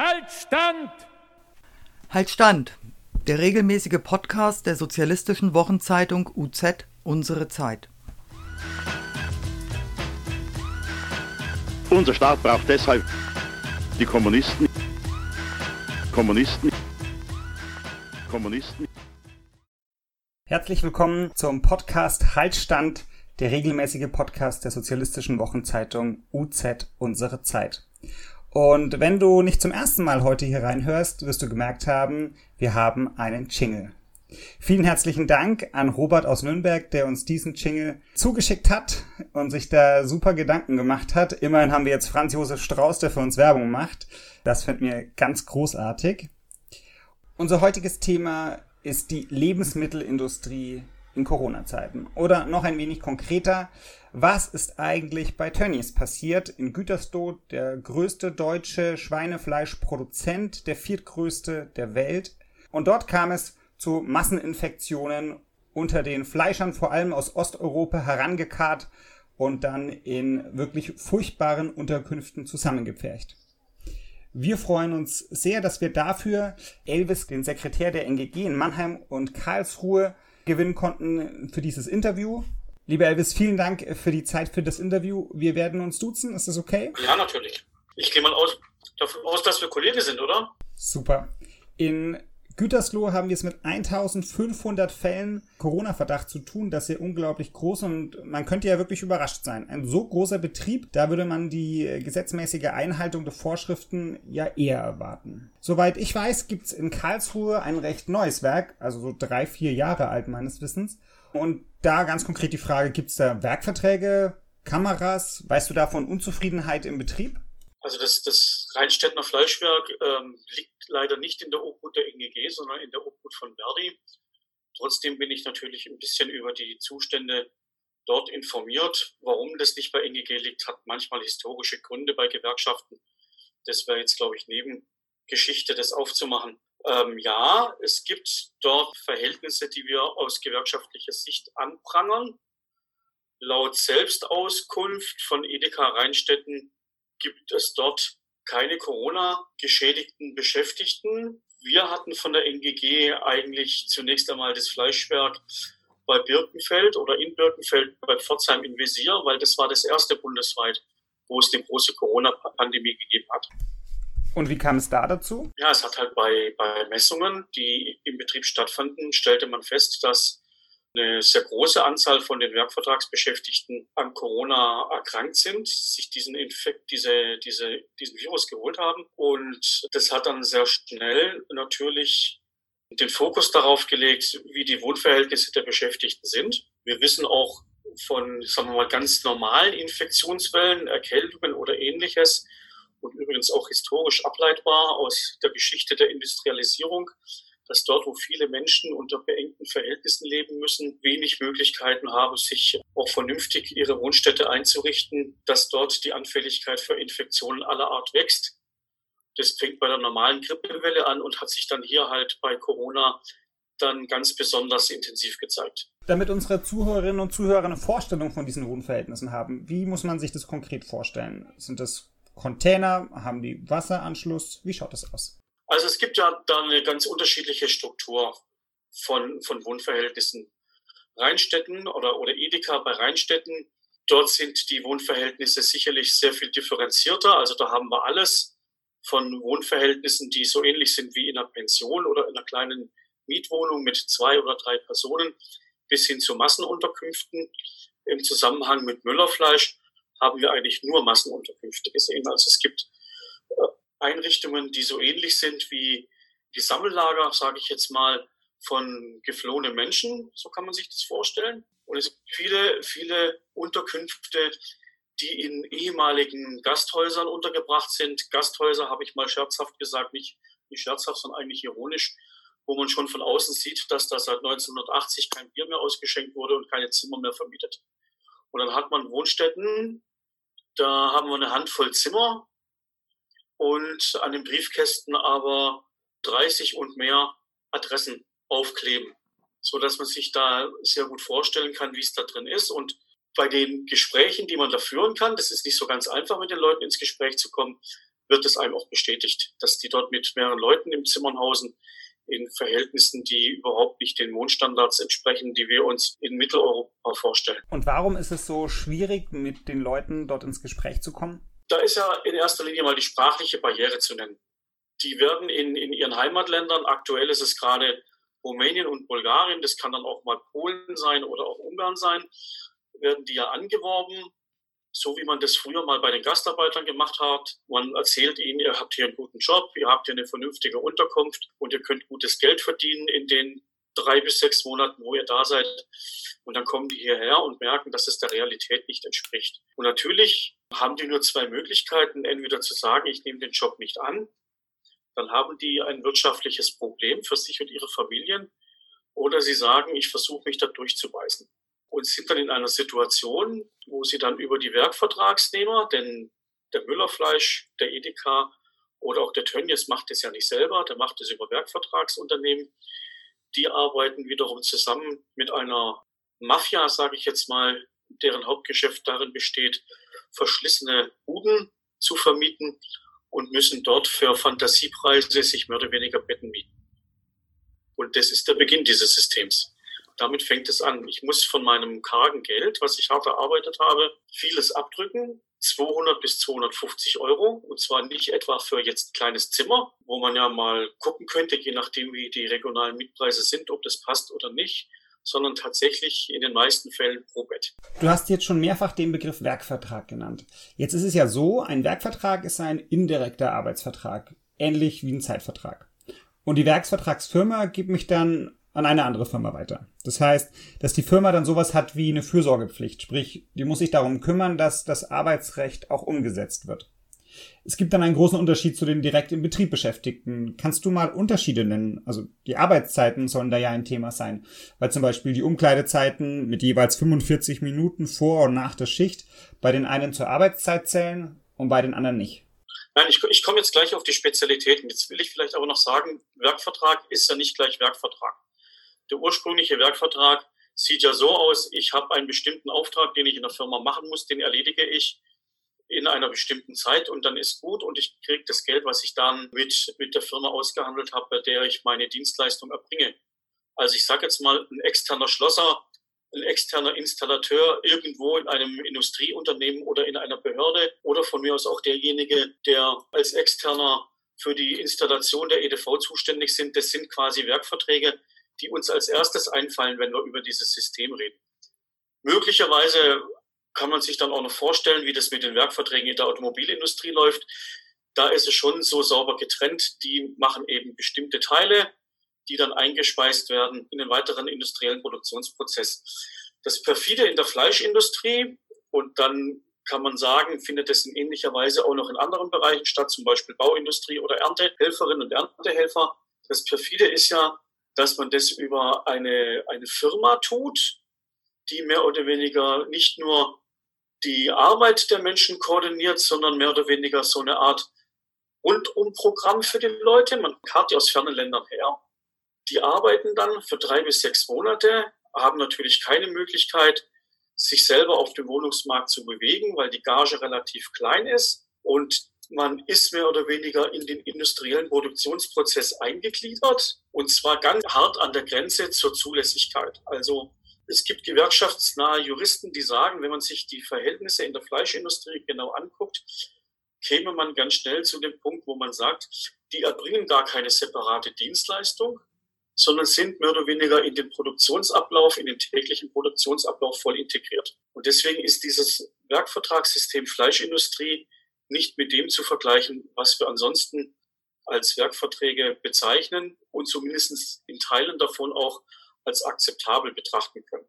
Halt Stand! Halt Stand! Der regelmäßige Podcast der sozialistischen Wochenzeitung UZ Unsere Zeit. Unser Staat braucht deshalb die Kommunisten. Kommunisten. Kommunisten. Herzlich willkommen zum Podcast Haltstand, der regelmäßige Podcast der sozialistischen Wochenzeitung UZ Unsere Zeit. Und wenn du nicht zum ersten Mal heute hier reinhörst, wirst du gemerkt haben, wir haben einen Jingle. Vielen herzlichen Dank an Robert aus Nürnberg, der uns diesen Jingle zugeschickt hat und sich da super Gedanken gemacht hat. Immerhin haben wir jetzt Franz Josef Strauß, der für uns Werbung macht. Das finden wir ganz großartig. Unser heutiges Thema ist die Lebensmittelindustrie in Corona-Zeiten. Oder noch ein wenig konkreter, was ist eigentlich bei Tönnies passiert? In Gütersloh, der größte deutsche Schweinefleischproduzent, der viertgrößte der Welt. Und dort kam es zu Masseninfektionen unter den Fleischern, vor allem aus Osteuropa, herangekarrt und dann in wirklich furchtbaren Unterkünften zusammengepfercht. Wir freuen uns sehr, dass wir dafür Elvis, den Sekretär der NGG in Mannheim und Karlsruhe, gewinnen konnten für dieses Interview. Lieber Elvis, vielen Dank für die Zeit für das Interview. Wir werden uns duzen. Ist das okay? Ja, natürlich. Ich gehe mal aus, davon aus, dass wir Kollegen sind, oder? Super. In Gütersloh haben wir es mit 1500 Fällen Corona-Verdacht zu tun. Das ist ja unglaublich groß und man könnte ja wirklich überrascht sein. Ein so großer Betrieb, da würde man die gesetzmäßige Einhaltung der Vorschriften ja eher erwarten. Soweit ich weiß, gibt es in Karlsruhe ein recht neues Werk, also so drei, vier Jahre alt meines Wissens. Und da ganz konkret die Frage, gibt es da Werkverträge, Kameras? Weißt du da von Unzufriedenheit im Betrieb? Also das, das Rheinstädtner Fleischwerk ähm, liegt leider nicht in der Obhut der NGG, sondern in der Obhut von Verdi. Trotzdem bin ich natürlich ein bisschen über die Zustände dort informiert. Warum das nicht bei NGG liegt, hat manchmal historische Gründe bei Gewerkschaften. Das wäre jetzt, glaube ich, Nebengeschichte, das aufzumachen. Ähm, ja, es gibt dort Verhältnisse, die wir aus gewerkschaftlicher Sicht anprangern. Laut Selbstauskunft von Edeka Rheinstetten gibt es dort keine Corona-geschädigten Beschäftigten. Wir hatten von der NGG eigentlich zunächst einmal das Fleischwerk bei Birkenfeld oder in Birkenfeld bei Pforzheim in Visier, weil das war das erste bundesweit, wo es eine große Corona-Pandemie gegeben hat. Und wie kam es da dazu? Ja, es hat halt bei, bei Messungen, die im Betrieb stattfanden, stellte man fest, dass eine sehr große Anzahl von den Werkvertragsbeschäftigten an Corona erkrankt sind, sich diesen Infekt, diese, diese, diesen Virus geholt haben. Und das hat dann sehr schnell natürlich den Fokus darauf gelegt, wie die Wohnverhältnisse der Beschäftigten sind. Wir wissen auch von, sagen wir mal, ganz normalen Infektionswellen, Erkältungen oder ähnliches, und übrigens auch historisch ableitbar aus der Geschichte der Industrialisierung, dass dort, wo viele Menschen unter beengten Verhältnissen leben müssen, wenig Möglichkeiten haben, sich auch vernünftig ihre Wohnstätte einzurichten, dass dort die Anfälligkeit für Infektionen aller Art wächst. Das fängt bei der normalen Grippewelle an und hat sich dann hier halt bei Corona dann ganz besonders intensiv gezeigt. Damit unsere Zuhörerinnen und Zuhörer eine Vorstellung von diesen Wohnverhältnissen haben, wie muss man sich das konkret vorstellen? Sind das Container? Haben die Wasseranschluss? Wie schaut das aus? Also es gibt ja da eine ganz unterschiedliche Struktur von, von Wohnverhältnissen. Rheinstädten oder, oder Edeka bei Rheinstädten, dort sind die Wohnverhältnisse sicherlich sehr viel differenzierter. Also da haben wir alles von Wohnverhältnissen, die so ähnlich sind wie in einer Pension oder in einer kleinen Mietwohnung mit zwei oder drei Personen, bis hin zu Massenunterkünften. Im Zusammenhang mit Müllerfleisch haben wir eigentlich nur Massenunterkünfte gesehen. Also es gibt Einrichtungen, die so ähnlich sind wie die Sammellager, sage ich jetzt mal, von geflohenen Menschen, so kann man sich das vorstellen. Und es gibt viele, viele Unterkünfte, die in ehemaligen Gasthäusern untergebracht sind. Gasthäuser habe ich mal scherzhaft gesagt, nicht, nicht scherzhaft, sondern eigentlich ironisch, wo man schon von außen sieht, dass da seit 1980 kein Bier mehr ausgeschenkt wurde und keine Zimmer mehr vermietet. Und dann hat man Wohnstätten, da haben wir eine Handvoll Zimmer und an den Briefkästen aber 30 und mehr Adressen aufkleben, so dass man sich da sehr gut vorstellen kann, wie es da drin ist. Und bei den Gesprächen, die man da führen kann, das ist nicht so ganz einfach, mit den Leuten ins Gespräch zu kommen, wird es einem auch bestätigt, dass die dort mit mehreren Leuten im Zimmern hausen, in Verhältnissen, die überhaupt nicht den Wohnstandards entsprechen, die wir uns in Mitteleuropa vorstellen. Und warum ist es so schwierig, mit den Leuten dort ins Gespräch zu kommen? Da ist ja in erster Linie mal die sprachliche Barriere zu nennen. Die werden in, in ihren Heimatländern, aktuell ist es gerade Rumänien und Bulgarien, das kann dann auch mal Polen sein oder auch Ungarn sein, werden die ja angeworben so wie man das früher mal bei den Gastarbeitern gemacht hat. Man erzählt ihnen, ihr habt hier einen guten Job, ihr habt hier eine vernünftige Unterkunft und ihr könnt gutes Geld verdienen in den drei bis sechs Monaten, wo ihr da seid. Und dann kommen die hierher und merken, dass es der Realität nicht entspricht. Und natürlich haben die nur zwei Möglichkeiten. Entweder zu sagen, ich nehme den Job nicht an. Dann haben die ein wirtschaftliches Problem für sich und ihre Familien. Oder sie sagen, ich versuche mich da durchzubeißen und sind dann in einer Situation, wo sie dann über die Werkvertragsnehmer, denn der Müllerfleisch, der Edeka oder auch der Tönnies macht es ja nicht selber, der macht es über Werkvertragsunternehmen. Die arbeiten wiederum zusammen mit einer Mafia, sage ich jetzt mal, deren Hauptgeschäft darin besteht, verschlissene Buden zu vermieten und müssen dort für Fantasiepreise sich mehr oder weniger Betten mieten. Und das ist der Beginn dieses Systems damit fängt es an. Ich muss von meinem kargen Geld, was ich hart erarbeitet habe, vieles abdrücken. 200 bis 250 Euro. Und zwar nicht etwa für jetzt ein kleines Zimmer, wo man ja mal gucken könnte, je nachdem, wie die regionalen Mietpreise sind, ob das passt oder nicht, sondern tatsächlich in den meisten Fällen pro Bett. Du hast jetzt schon mehrfach den Begriff Werkvertrag genannt. Jetzt ist es ja so, ein Werkvertrag ist ein indirekter Arbeitsvertrag, ähnlich wie ein Zeitvertrag. Und die Werksvertragsfirma gibt mich dann an eine andere Firma weiter. Das heißt, dass die Firma dann sowas hat wie eine Fürsorgepflicht, sprich, die muss sich darum kümmern, dass das Arbeitsrecht auch umgesetzt wird. Es gibt dann einen großen Unterschied zu den direkt im Betrieb Beschäftigten. Kannst du mal Unterschiede nennen? Also die Arbeitszeiten sollen da ja ein Thema sein, weil zum Beispiel die Umkleidezeiten mit jeweils 45 Minuten vor und nach der Schicht bei den einen zur Arbeitszeit zählen und bei den anderen nicht. Nein, ich, ich komme jetzt gleich auf die Spezialitäten. Jetzt will ich vielleicht aber noch sagen, Werkvertrag ist ja nicht gleich Werkvertrag. Der ursprüngliche Werkvertrag sieht ja so aus, ich habe einen bestimmten Auftrag, den ich in der Firma machen muss, den erledige ich in einer bestimmten Zeit und dann ist gut und ich kriege das Geld, was ich dann mit, mit der Firma ausgehandelt habe, bei der ich meine Dienstleistung erbringe. Also ich sage jetzt mal, ein externer Schlosser, ein externer Installateur irgendwo in einem Industrieunternehmen oder in einer Behörde oder von mir aus auch derjenige, der als externer für die Installation der EDV zuständig sind, das sind quasi Werkverträge, die uns als erstes einfallen, wenn wir über dieses System reden. Möglicherweise kann man sich dann auch noch vorstellen, wie das mit den Werkverträgen in der Automobilindustrie läuft. Da ist es schon so sauber getrennt. Die machen eben bestimmte Teile, die dann eingespeist werden in den weiteren industriellen Produktionsprozess. Das perfide in der Fleischindustrie und dann kann man sagen, findet es in ähnlicher Weise auch noch in anderen Bereichen statt, zum Beispiel Bauindustrie oder Erntehelferinnen und Erntehelfer. Das perfide ist ja, dass man das über eine, eine Firma tut, die mehr oder weniger nicht nur die Arbeit der Menschen koordiniert, sondern mehr oder weniger so eine Art Rundumprogramm für die Leute. Man karrt die aus fernen Ländern her. Die arbeiten dann für drei bis sechs Monate, haben natürlich keine Möglichkeit, sich selber auf dem Wohnungsmarkt zu bewegen, weil die Gage relativ klein ist. Und man ist mehr oder weniger in den industriellen Produktionsprozess eingegliedert und zwar ganz hart an der Grenze zur Zulässigkeit. Also es gibt gewerkschaftsnahe Juristen, die sagen, wenn man sich die Verhältnisse in der Fleischindustrie genau anguckt, käme man ganz schnell zu dem Punkt, wo man sagt, die erbringen gar keine separate Dienstleistung, sondern sind mehr oder weniger in den Produktionsablauf, in den täglichen Produktionsablauf voll integriert. Und deswegen ist dieses Werkvertragssystem Fleischindustrie nicht mit dem zu vergleichen, was wir ansonsten als Werkverträge bezeichnen und zumindest in Teilen davon auch als akzeptabel betrachten können.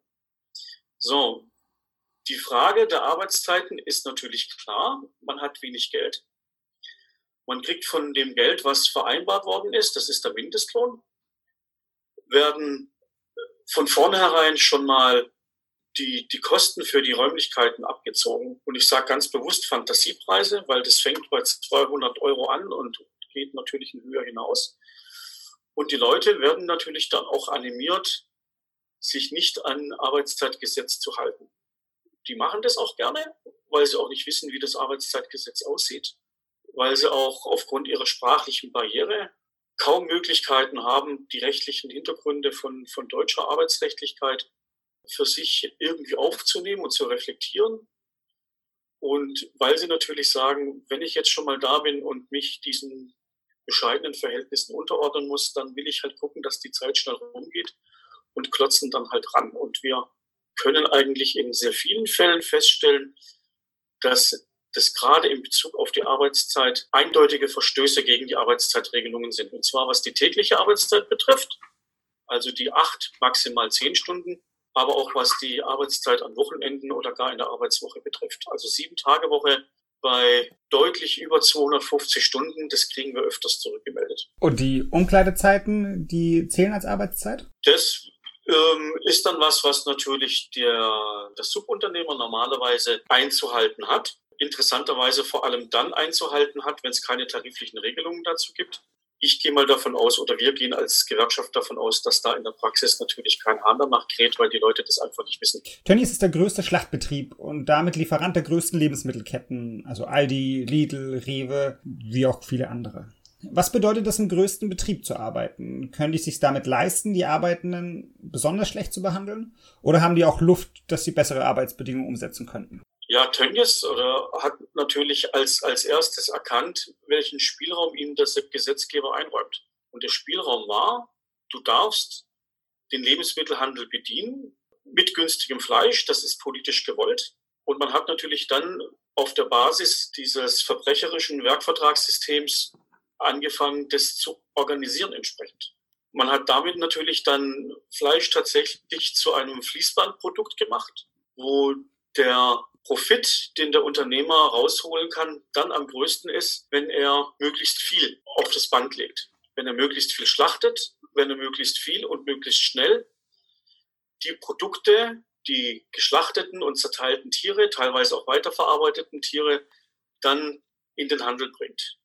So, die Frage der Arbeitszeiten ist natürlich klar. Man hat wenig Geld. Man kriegt von dem Geld, was vereinbart worden ist, das ist der Mindestlohn, werden von vornherein schon mal die, die Kosten für die Räumlichkeiten abgezogen. Und ich sage ganz bewusst Fantasiepreise, weil das fängt bei 200 Euro an und geht natürlich in Höhe hinaus. Und die Leute werden natürlich dann auch animiert, sich nicht an Arbeitszeitgesetz zu halten. Die machen das auch gerne, weil sie auch nicht wissen, wie das Arbeitszeitgesetz aussieht, weil sie auch aufgrund ihrer sprachlichen Barriere kaum Möglichkeiten haben, die rechtlichen Hintergründe von, von deutscher Arbeitsrechtlichkeit für sich irgendwie aufzunehmen und zu reflektieren. Und weil sie natürlich sagen, wenn ich jetzt schon mal da bin und mich diesen bescheidenen Verhältnissen unterordnen muss, dann will ich halt gucken, dass die Zeit schnell rumgeht und klotzen dann halt ran. Und wir können eigentlich in sehr vielen Fällen feststellen, dass das gerade in Bezug auf die Arbeitszeit eindeutige Verstöße gegen die Arbeitszeitregelungen sind. Und zwar was die tägliche Arbeitszeit betrifft, also die acht, maximal zehn Stunden, aber auch was die Arbeitszeit an Wochenenden oder gar in der Arbeitswoche betrifft. Also sieben Tage Woche bei deutlich über 250 Stunden, das kriegen wir öfters zurückgemeldet. Und die Umkleidezeiten, die zählen als Arbeitszeit? Das ähm, ist dann was, was natürlich der, der Subunternehmer normalerweise einzuhalten hat. Interessanterweise vor allem dann einzuhalten hat, wenn es keine tariflichen Regelungen dazu gibt. Ich gehe mal davon aus, oder wir gehen als Gewerkschaft davon aus, dass da in der Praxis natürlich kein Hahn danach kräht, weil die Leute das einfach nicht wissen. Tönnies ist der größte Schlachtbetrieb und damit Lieferant der größten Lebensmittelketten, also Aldi, Lidl, Rewe, wie auch viele andere. Was bedeutet das, im größten Betrieb zu arbeiten? Können die sich damit leisten, die Arbeitenden besonders schlecht zu behandeln? Oder haben die auch Luft, dass sie bessere Arbeitsbedingungen umsetzen könnten? Ja, Tönnies oder hat natürlich als, als erstes erkannt, welchen Spielraum ihnen der Gesetzgeber einräumt. Und der Spielraum war, du darfst den Lebensmittelhandel bedienen mit günstigem Fleisch, das ist politisch gewollt. Und man hat natürlich dann auf der Basis dieses verbrecherischen Werkvertragssystems angefangen, das zu organisieren entsprechend. Man hat damit natürlich dann Fleisch tatsächlich zu einem Fließbandprodukt gemacht, wo der Profit, den der Unternehmer rausholen kann, dann am größten ist, wenn er möglichst viel auf das Band legt. Wenn er möglichst viel schlachtet, wenn er möglichst viel und möglichst schnell die Produkte, die geschlachteten und zerteilten Tiere, teilweise auch weiterverarbeiteten Tiere, dann in den Handel bringt.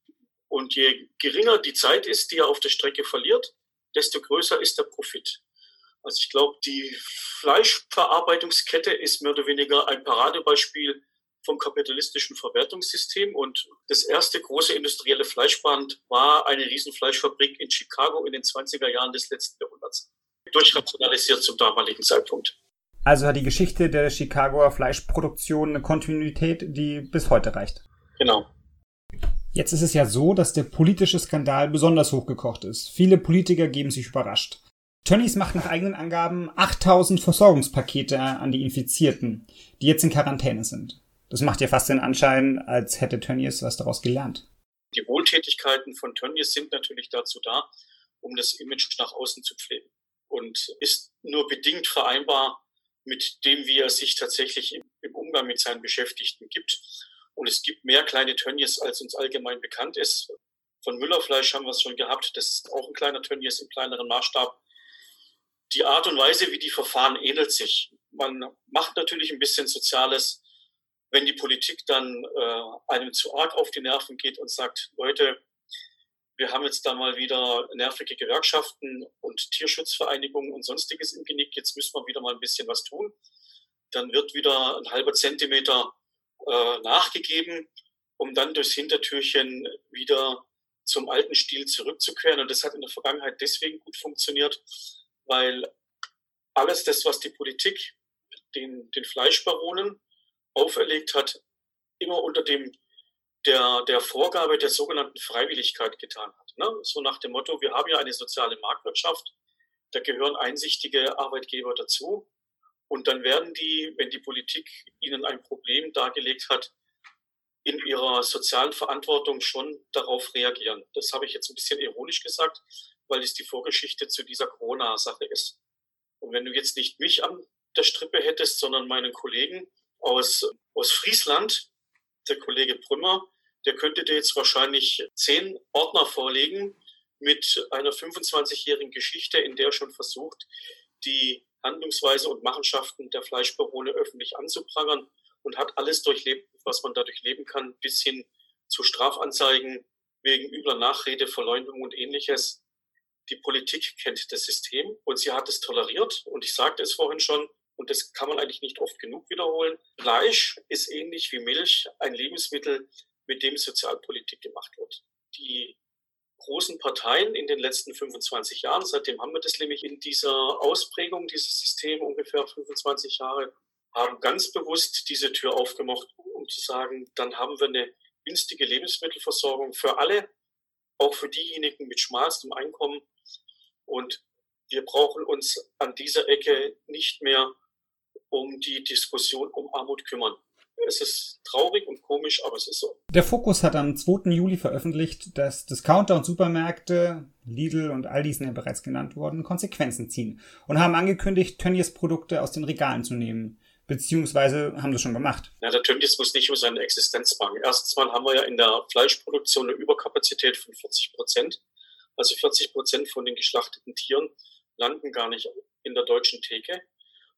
Und je geringer die Zeit ist, die er auf der Strecke verliert, desto größer ist der Profit. Also ich glaube, die Fleischverarbeitungskette ist mehr oder weniger ein Paradebeispiel vom kapitalistischen Verwertungssystem. Und das erste große industrielle Fleischband war eine Riesenfleischfabrik in Chicago in den 20er Jahren des letzten Jahrhunderts. Durchrationalisiert zum damaligen Zeitpunkt. Also hat die Geschichte der Chicagoer Fleischproduktion eine Kontinuität, die bis heute reicht. Genau. Jetzt ist es ja so, dass der politische Skandal besonders hochgekocht ist. Viele Politiker geben sich überrascht. Tönnies macht nach eigenen Angaben 8000 Versorgungspakete an die Infizierten, die jetzt in Quarantäne sind. Das macht ja fast den Anschein, als hätte Tönnies was daraus gelernt. Die Wohltätigkeiten von Tönnies sind natürlich dazu da, um das Image nach außen zu pflegen und ist nur bedingt vereinbar mit dem, wie er sich tatsächlich im Umgang mit seinen Beschäftigten gibt. Und es gibt mehr kleine Tönnies, als uns allgemein bekannt ist. Von Müllerfleisch haben wir es schon gehabt. Das ist auch ein kleiner Tönnies im kleineren Maßstab. Die Art und Weise, wie die Verfahren ähnelt sich. Man macht natürlich ein bisschen Soziales, wenn die Politik dann äh, einem zu arg auf die Nerven geht und sagt, Leute, wir haben jetzt da mal wieder nervige Gewerkschaften und Tierschutzvereinigungen und sonstiges im Genick. Jetzt müssen wir wieder mal ein bisschen was tun. Dann wird wieder ein halber Zentimeter äh, nachgegeben, um dann durchs Hintertürchen wieder zum alten Stil zurückzukehren. Und das hat in der Vergangenheit deswegen gut funktioniert, weil alles das, was die Politik den, den Fleischbaronen auferlegt hat, immer unter dem der, der Vorgabe der sogenannten Freiwilligkeit getan hat. Ne? So nach dem Motto, wir haben ja eine soziale Marktwirtschaft, da gehören einsichtige Arbeitgeber dazu. Und dann werden die, wenn die Politik ihnen ein Problem dargelegt hat, in ihrer sozialen Verantwortung schon darauf reagieren. Das habe ich jetzt ein bisschen ironisch gesagt, weil es die Vorgeschichte zu dieser Corona-Sache ist. Und wenn du jetzt nicht mich an der Strippe hättest, sondern meinen Kollegen aus, aus Friesland, der Kollege Brümmer, der könnte dir jetzt wahrscheinlich zehn Ordner vorlegen mit einer 25-jährigen Geschichte, in der schon versucht, die Handlungsweise und Machenschaften der Fleischbarone öffentlich anzuprangern und hat alles durchlebt, was man dadurch leben kann, bis hin zu Strafanzeigen wegen übler Nachrede, Verleumdung und ähnliches. Die Politik kennt das System und sie hat es toleriert. Und ich sagte es vorhin schon, und das kann man eigentlich nicht oft genug wiederholen. Fleisch ist ähnlich wie Milch ein Lebensmittel, mit dem Sozialpolitik gemacht wird. Die großen Parteien in den letzten 25 Jahren, seitdem haben wir das nämlich in dieser Ausprägung, dieses System ungefähr 25 Jahre, haben ganz bewusst diese Tür aufgemacht, um zu sagen, dann haben wir eine günstige Lebensmittelversorgung für alle, auch für diejenigen mit schmalstem Einkommen. Und wir brauchen uns an dieser Ecke nicht mehr um die Diskussion um Armut kümmern. Es ist traurig und komisch, aber es ist so. Der Fokus hat am 2. Juli veröffentlicht, dass Discounter und Supermärkte, Lidl und all diesen ja bereits genannt worden, Konsequenzen ziehen und haben angekündigt, Tönnies Produkte aus den Regalen zu nehmen. Beziehungsweise haben das schon gemacht. Ja, der Tönnies muss nicht um seine Existenz bangen. Erstens mal haben wir ja in der Fleischproduktion eine Überkapazität von 40 Prozent. Also 40 Prozent von den geschlachteten Tieren landen gar nicht in der deutschen Theke.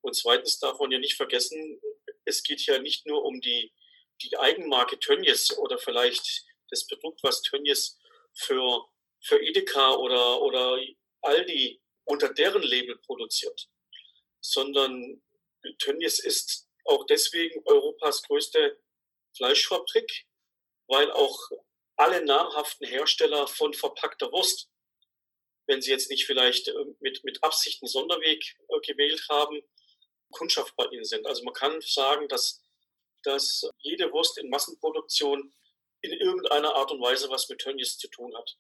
Und zweitens darf man ja nicht vergessen, es geht ja nicht nur um die, die Eigenmarke Tönnies oder vielleicht das Produkt, was Tönnies für, für Edeka oder, oder Aldi unter deren Label produziert, sondern Tönnies ist auch deswegen Europas größte Fleischfabrik, weil auch alle namhaften Hersteller von verpackter Wurst, wenn sie jetzt nicht vielleicht äh, mit, mit Absicht einen Sonderweg äh, gewählt haben, Kundschaft bei ihnen sind. Also man kann sagen, dass, dass jede Wurst in Massenproduktion in irgendeiner Art und Weise was mit Tönnies zu tun hat.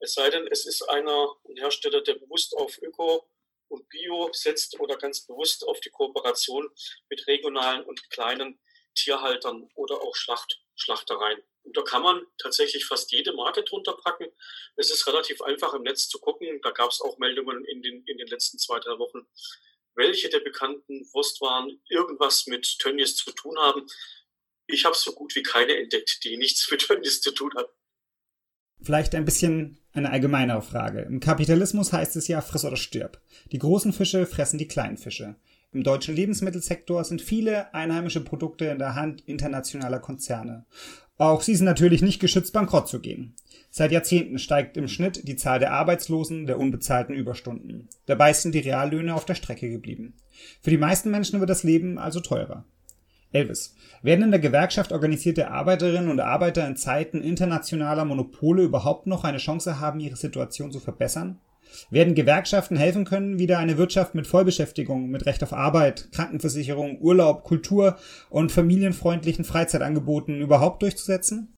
Es sei denn, es ist einer, ein Hersteller, der bewusst auf Öko und Bio setzt oder ganz bewusst auf die Kooperation mit regionalen und kleinen Tierhaltern oder auch Schlacht, Schlachtereien. Und da kann man tatsächlich fast jede Marke drunter packen. Es ist relativ einfach im Netz zu gucken. Da gab es auch Meldungen in den, in den letzten zwei, drei Wochen, welche der bekannten Wurstwaren irgendwas mit Tönnies zu tun haben. Ich habe so gut wie keine entdeckt, die nichts mit Tönnies zu tun hat. Vielleicht ein bisschen eine allgemeinere Frage. Im Kapitalismus heißt es ja, friss oder stirb. Die großen Fische fressen die kleinen Fische. Im deutschen Lebensmittelsektor sind viele einheimische Produkte in der Hand internationaler Konzerne. Auch sie sind natürlich nicht geschützt, bankrott zu gehen. Seit Jahrzehnten steigt im Schnitt die Zahl der Arbeitslosen, der unbezahlten Überstunden. Dabei sind die Reallöhne auf der Strecke geblieben. Für die meisten Menschen wird das Leben also teurer. Elvis, werden in der Gewerkschaft organisierte Arbeiterinnen und Arbeiter in Zeiten internationaler Monopole überhaupt noch eine Chance haben, ihre Situation zu verbessern? Werden Gewerkschaften helfen können, wieder eine Wirtschaft mit Vollbeschäftigung, mit Recht auf Arbeit, Krankenversicherung, Urlaub, Kultur und familienfreundlichen Freizeitangeboten überhaupt durchzusetzen?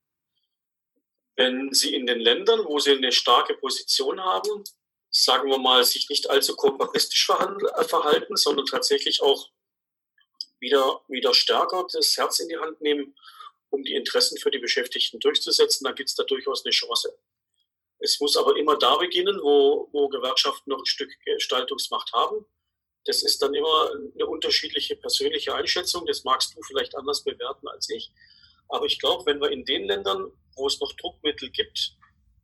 Wenn Sie in den Ländern, wo Sie eine starke Position haben, sagen wir mal, sich nicht allzu kooperatistisch verhalten, sondern tatsächlich auch wieder, wieder stärker das Herz in die Hand nehmen, um die Interessen für die Beschäftigten durchzusetzen, dann gibt es da durchaus eine Chance. Es muss aber immer da beginnen, wo, wo Gewerkschaften noch ein Stück Gestaltungsmacht haben. Das ist dann immer eine unterschiedliche persönliche Einschätzung. Das magst du vielleicht anders bewerten als ich. Aber ich glaube, wenn wir in den Ländern, wo es noch Druckmittel gibt,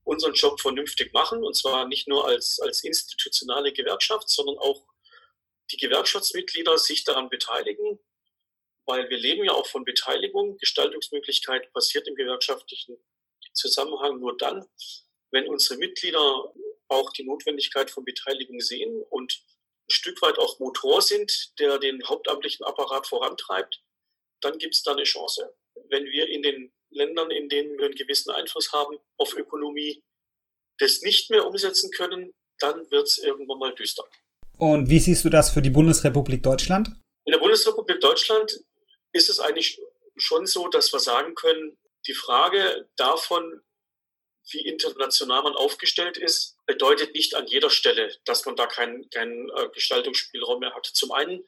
unseren Job vernünftig machen, und zwar nicht nur als, als institutionale Gewerkschaft, sondern auch die Gewerkschaftsmitglieder sich daran beteiligen, weil wir leben ja auch von Beteiligung. Gestaltungsmöglichkeit passiert im gewerkschaftlichen Zusammenhang nur dann, wenn unsere Mitglieder auch die Notwendigkeit von Beteiligung sehen und ein Stück weit auch Motor sind, der den hauptamtlichen Apparat vorantreibt, dann gibt es da eine Chance. Wenn wir in den Ländern, in denen wir einen gewissen Einfluss haben auf Ökonomie, das nicht mehr umsetzen können, dann wird es irgendwann mal düster. Und wie siehst du das für die Bundesrepublik Deutschland? In der Bundesrepublik Deutschland ist es eigentlich schon so, dass wir sagen können, die Frage davon, wie international man aufgestellt ist, bedeutet nicht an jeder Stelle, dass man da keinen keinen äh, Gestaltungsspielraum mehr hat. Zum einen,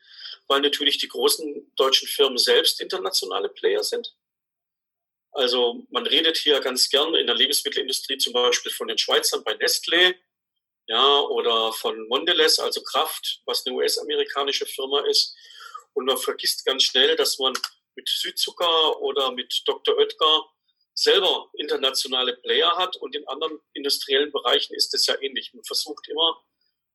weil natürlich die großen deutschen Firmen selbst internationale Player sind. Also man redet hier ganz gern in der Lebensmittelindustrie zum Beispiel von den Schweizern bei Nestlé, ja, oder von Mondelez, also Kraft, was eine US-amerikanische Firma ist. Und man vergisst ganz schnell, dass man mit Südzucker oder mit Dr. Oetker selber internationale Player hat und in anderen industriellen Bereichen ist es ja ähnlich. Man versucht immer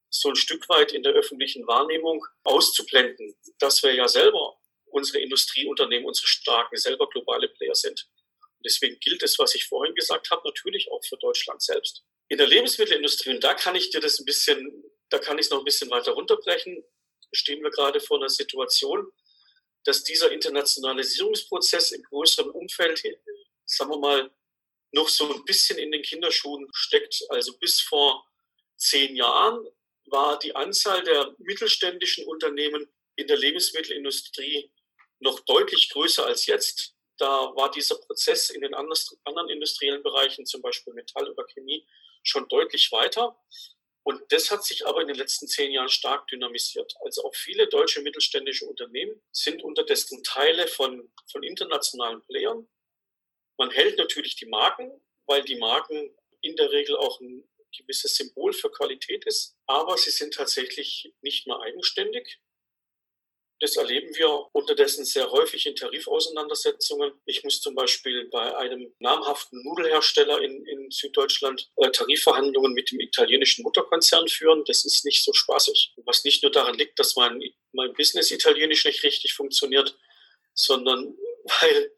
so ein Stück weit in der öffentlichen Wahrnehmung auszublenden, dass wir ja selber unsere Industrieunternehmen, unsere starken, selber globale Player sind. Und deswegen gilt es, was ich vorhin gesagt habe, natürlich auch für Deutschland selbst. In der Lebensmittelindustrie, und da kann ich dir das ein bisschen, da kann ich es noch ein bisschen weiter runterbrechen, stehen wir gerade vor einer Situation, dass dieser Internationalisierungsprozess im größeren Umfeld sagen wir mal, noch so ein bisschen in den Kinderschuhen steckt. Also bis vor zehn Jahren war die Anzahl der mittelständischen Unternehmen in der Lebensmittelindustrie noch deutlich größer als jetzt. Da war dieser Prozess in den anderen industriellen Bereichen, zum Beispiel Metall oder Chemie, schon deutlich weiter. Und das hat sich aber in den letzten zehn Jahren stark dynamisiert. Also auch viele deutsche mittelständische Unternehmen sind unterdessen Teile von, von internationalen Playern. Man hält natürlich die Marken, weil die Marken in der Regel auch ein gewisses Symbol für Qualität ist. Aber sie sind tatsächlich nicht mehr eigenständig. Das erleben wir unterdessen sehr häufig in Tarifauseinandersetzungen. Ich muss zum Beispiel bei einem namhaften Nudelhersteller in, in Süddeutschland äh, Tarifverhandlungen mit dem italienischen Mutterkonzern führen. Das ist nicht so spaßig. Was nicht nur daran liegt, dass mein, mein Business italienisch nicht richtig funktioniert, sondern weil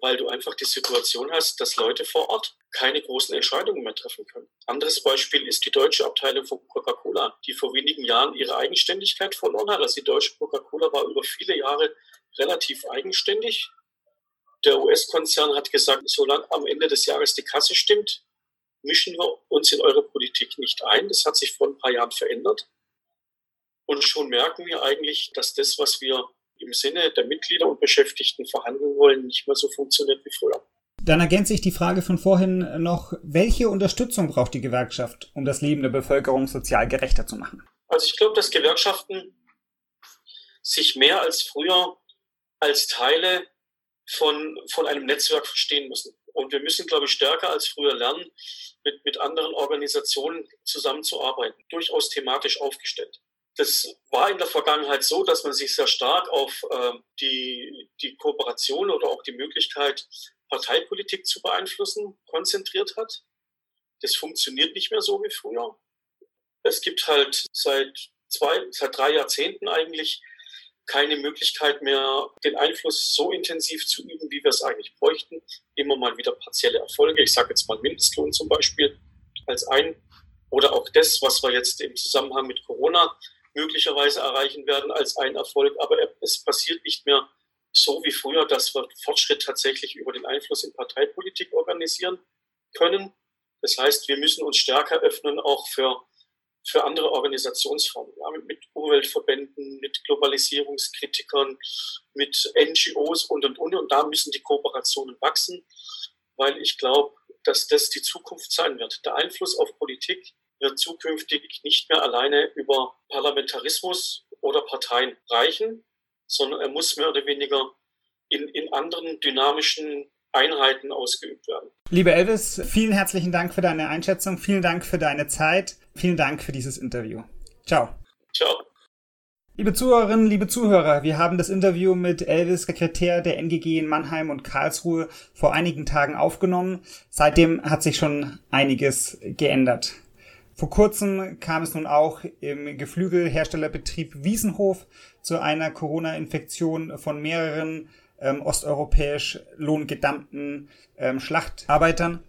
weil du einfach die Situation hast, dass Leute vor Ort keine großen Entscheidungen mehr treffen können. Anderes Beispiel ist die deutsche Abteilung von Coca-Cola, die vor wenigen Jahren ihre Eigenständigkeit verloren hat. Also die deutsche Coca-Cola war über viele Jahre relativ eigenständig. Der US-Konzern hat gesagt, solange am Ende des Jahres die Kasse stimmt, mischen wir uns in eure Politik nicht ein. Das hat sich vor ein paar Jahren verändert. Und schon merken wir eigentlich, dass das, was wir im Sinne der Mitglieder und Beschäftigten verhandeln wollen, nicht mehr so funktioniert wie früher. Dann ergänze ich die Frage von vorhin noch, welche Unterstützung braucht die Gewerkschaft, um das Leben der Bevölkerung sozial gerechter zu machen? Also ich glaube, dass Gewerkschaften sich mehr als früher als Teile von, von einem Netzwerk verstehen müssen. Und wir müssen, glaube ich, stärker als früher lernen, mit, mit anderen Organisationen zusammenzuarbeiten, durchaus thematisch aufgestellt. Das war in der Vergangenheit so, dass man sich sehr stark auf äh, die, die Kooperation oder auch die Möglichkeit, Parteipolitik zu beeinflussen, konzentriert hat. Das funktioniert nicht mehr so wie früher. Es gibt halt seit zwei, seit drei Jahrzehnten eigentlich keine Möglichkeit mehr, den Einfluss so intensiv zu üben, wie wir es eigentlich bräuchten. Immer mal wieder partielle Erfolge. Ich sage jetzt mal Mindestlohn zum Beispiel als ein oder auch das, was wir jetzt im Zusammenhang mit Corona möglicherweise erreichen werden als ein Erfolg. Aber es passiert nicht mehr so wie früher, dass wir Fortschritt tatsächlich über den Einfluss in Parteipolitik organisieren können. Das heißt, wir müssen uns stärker öffnen auch für, für andere Organisationsformen, ja, mit, mit Umweltverbänden, mit Globalisierungskritikern, mit NGOs und, und, und. Und da müssen die Kooperationen wachsen, weil ich glaube, dass das die Zukunft sein wird. Der Einfluss auf Politik wird zukünftig nicht mehr alleine über Parlamentarismus oder Parteien reichen, sondern er muss mehr oder weniger in, in anderen dynamischen Einheiten ausgeübt werden. Lieber Elvis, vielen herzlichen Dank für deine Einschätzung, vielen Dank für deine Zeit, vielen Dank für dieses Interview. Ciao. Ciao. Liebe Zuhörerinnen, liebe Zuhörer, wir haben das Interview mit Elvis, Sekretär der NGG in Mannheim und Karlsruhe, vor einigen Tagen aufgenommen. Seitdem hat sich schon einiges geändert. Vor kurzem kam es nun auch im Geflügelherstellerbetrieb Wiesenhof zu einer Corona-Infektion von mehreren ähm, osteuropäisch lohngedammten ähm, Schlachtarbeitern.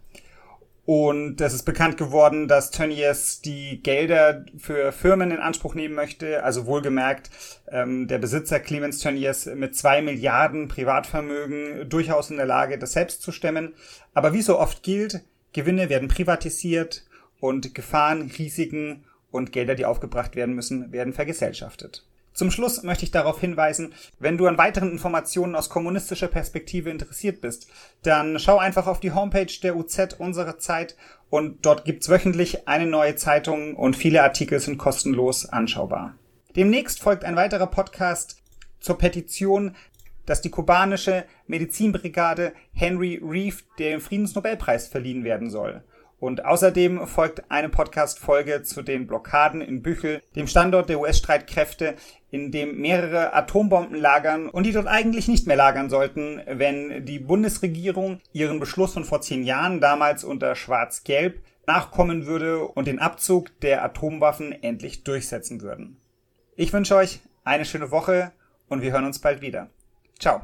Und es ist bekannt geworden, dass Tönnies die Gelder für Firmen in Anspruch nehmen möchte. Also wohlgemerkt, ähm, der Besitzer Clemens Tönnies mit zwei Milliarden Privatvermögen durchaus in der Lage, das selbst zu stemmen. Aber wie so oft gilt, Gewinne werden privatisiert, und Gefahren, Risiken und Gelder, die aufgebracht werden müssen, werden vergesellschaftet. Zum Schluss möchte ich darauf hinweisen, wenn du an weiteren Informationen aus kommunistischer Perspektive interessiert bist, dann schau einfach auf die Homepage der UZ Unsere Zeit und dort gibt's wöchentlich eine neue Zeitung und viele Artikel sind kostenlos anschaubar. Demnächst folgt ein weiterer Podcast zur Petition, dass die kubanische Medizinbrigade Henry Reeve dem Friedensnobelpreis verliehen werden soll. Und außerdem folgt eine Podcast-Folge zu den Blockaden in Büchel, dem Standort der US-Streitkräfte, in dem mehrere Atombomben lagern und die dort eigentlich nicht mehr lagern sollten, wenn die Bundesregierung ihren Beschluss von vor zehn Jahren, damals unter Schwarz-Gelb, nachkommen würde und den Abzug der Atomwaffen endlich durchsetzen würden. Ich wünsche euch eine schöne Woche und wir hören uns bald wieder. Ciao.